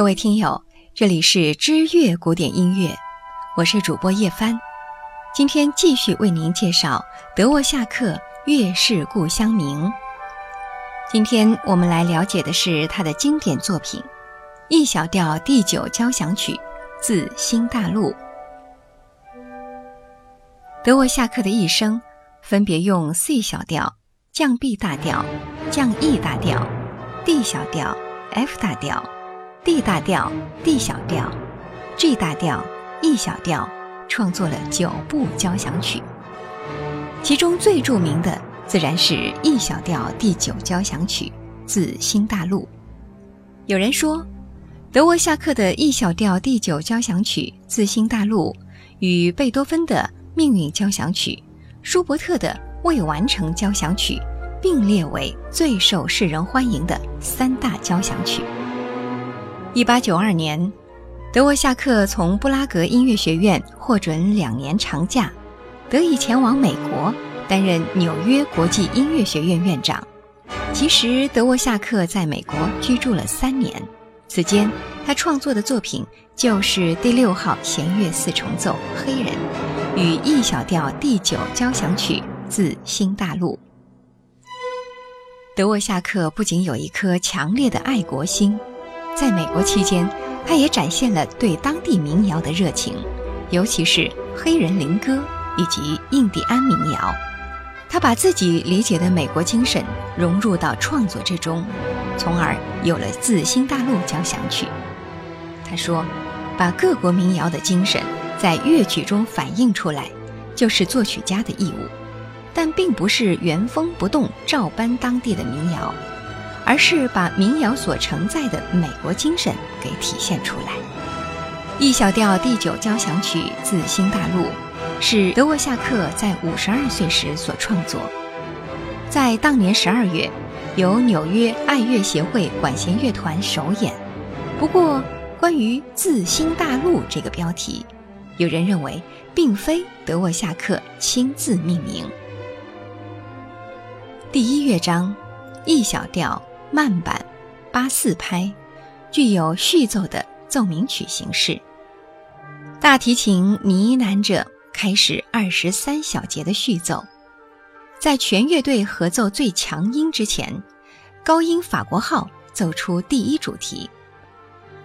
各位听友，这里是知乐古典音乐，我是主播叶帆。今天继续为您介绍德沃夏克《月是故乡明》。今天我们来了解的是他的经典作品《E 小调第九交响曲》，自新大陆。德沃夏克的一生分别用 C 小调、降 B 大调、降 E 大调、D 小调、F 大调。D 大调、D 小调、G 大调、E 小调，创作了九部交响曲。其中最著名的自然是 E 小调第九交响曲，自新大陆。有人说，德沃夏克的 E 小调第九交响曲自新大陆，与贝多芬的命运交响曲、舒伯特的未完成交响曲并列为最受世人欢迎的三大交响曲。一八九二年，德沃夏克从布拉格音乐学院获准两年长假，得以前往美国担任纽约国际音乐学院院长。其实，德沃夏克在美国居住了三年，此间他创作的作品就是第六号弦乐四重奏《黑人》与 E 小调第九交响曲自新大陆。德沃夏克不仅有一颗强烈的爱国心。在美国期间，他也展现了对当地民谣的热情，尤其是黑人灵歌以及印第安民谣。他把自己理解的美国精神融入到创作之中，从而有了《自新大陆交响曲》。他说：“把各国民谣的精神在乐曲中反映出来，就是作曲家的义务，但并不是原封不动照搬当地的民谣。”而是把民谣所承载的美国精神给体现出来。E 小调第九交响曲自新大陆，是德沃夏克在五十二岁时所创作，在当年十二月，由纽约爱乐协会管弦乐团首演。不过，关于自新大陆这个标题，有人认为并非德沃夏克亲自命名。第一乐章，E 小调。慢板，八四拍，具有序奏的奏鸣曲形式。大提琴呢喃着开始二十三小节的序奏，在全乐队合奏最强音之前，高音法国号奏出第一主题，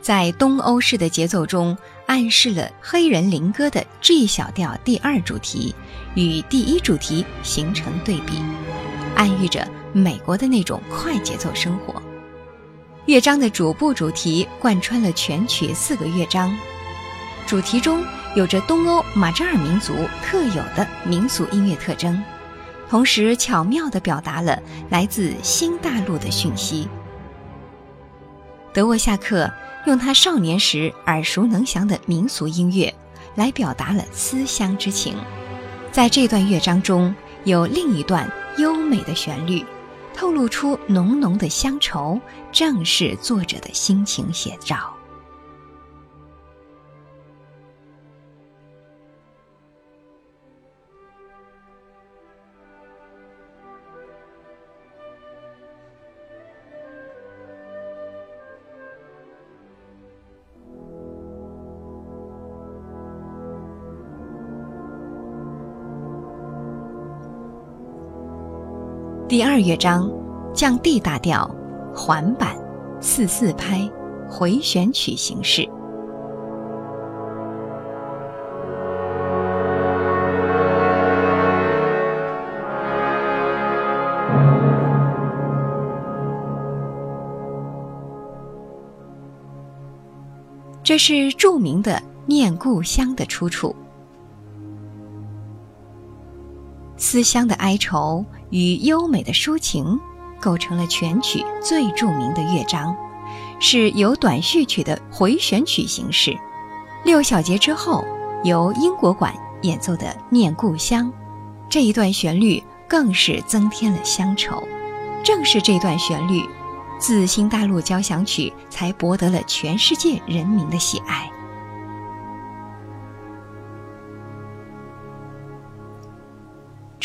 在东欧式的节奏中暗示了黑人灵歌的 G 小调第二主题与第一主题形成对比，暗喻着。美国的那种快节奏生活，乐章的主部主题贯穿了全曲四个乐章，主题中有着东欧马扎尔民族特有的民俗音乐特征，同时巧妙地表达了来自新大陆的讯息。德沃夏克用他少年时耳熟能详的民俗音乐，来表达了思乡之情。在这段乐章中有另一段优美的旋律。透露出浓浓的乡愁，正是作者的心情写照。第二乐章，降 D 大调，缓板，四四拍，回旋曲形式。这是著名的《念故乡》的出处。思乡的哀愁与优美的抒情，构成了全曲最著名的乐章，是由短序曲的回旋曲形式。六小节之后，由英国管演奏的《念故乡》，这一段旋律更是增添了乡愁。正是这段旋律，自新大陆交响曲才博得了全世界人民的喜爱。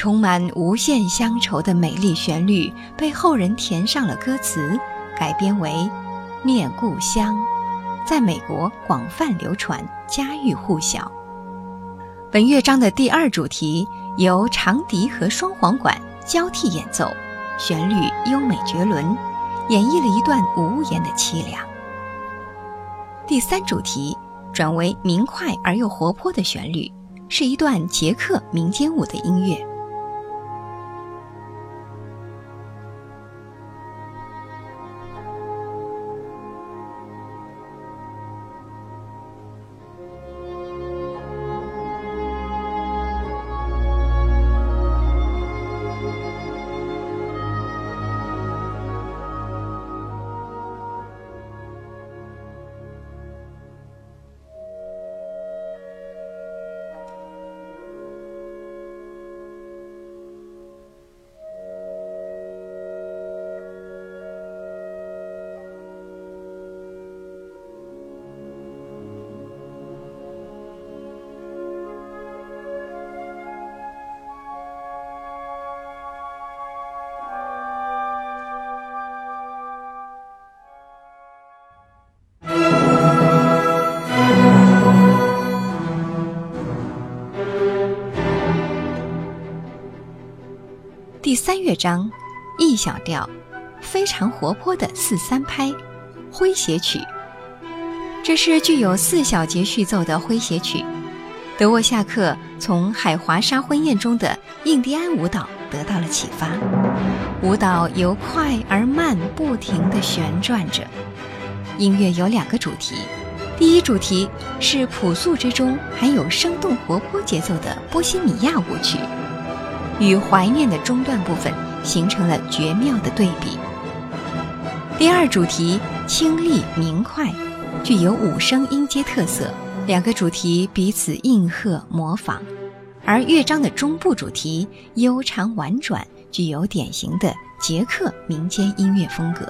充满无限乡愁的美丽旋律，被后人填上了歌词，改编为《念故乡》。在美国广泛流传，家喻户晓。本乐章的第二主题由长笛和双簧管交替演奏，旋律优美绝伦，演绎了一段无言的凄凉。第三主题转为明快而又活泼的旋律，是一段捷克民间舞的音乐。三乐章，E 小调，非常活泼的四三拍诙谐曲。这是具有四小节序奏的诙谐曲。德沃夏克从《海华沙婚宴》中的印第安舞蹈得到了启发，舞蹈由快而慢不停地旋转着。音乐有两个主题，第一主题是朴素之中含有生动活泼节奏的波西米亚舞曲。与怀念的中段部分形成了绝妙的对比。第二主题清丽明快，具有五声音阶特色，两个主题彼此应和模仿。而乐章的中部主题悠长婉转，具有典型的捷克民间音乐风格。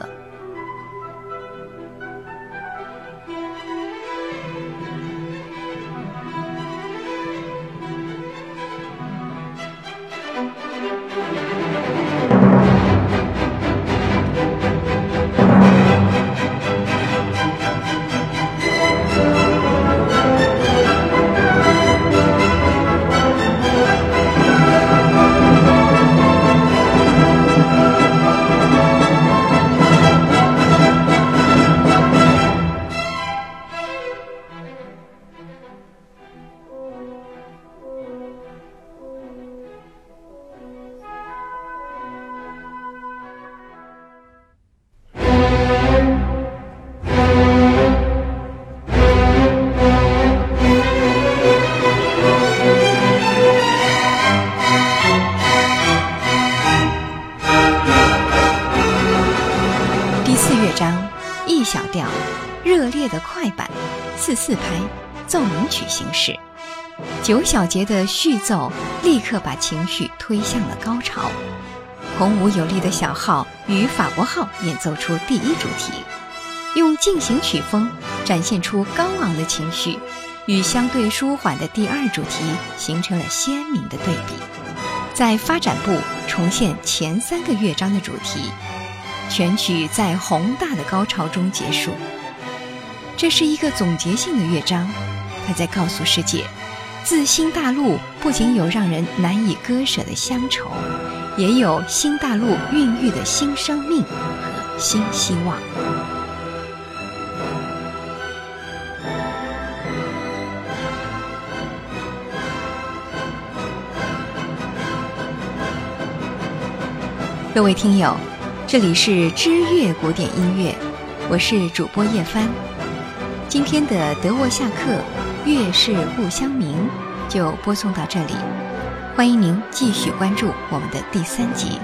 四拍，奏鸣曲形式，九小节的序奏立刻把情绪推向了高潮。孔武有力的小号与法国号演奏出第一主题，用进行曲风展现出高昂的情绪，与相对舒缓的第二主题形成了鲜明的对比。在发展部重现前三个乐章的主题。全曲在宏大的高潮中结束。这是一个总结性的乐章，它在告诉世界，自新大陆不仅有让人难以割舍的乡愁，也有新大陆孕育的新生命和新希望。各位听友。这里是知乐古典音乐，我是主播叶帆。今天的德沃夏克《月是故乡明》就播送到这里，欢迎您继续关注我们的第三集。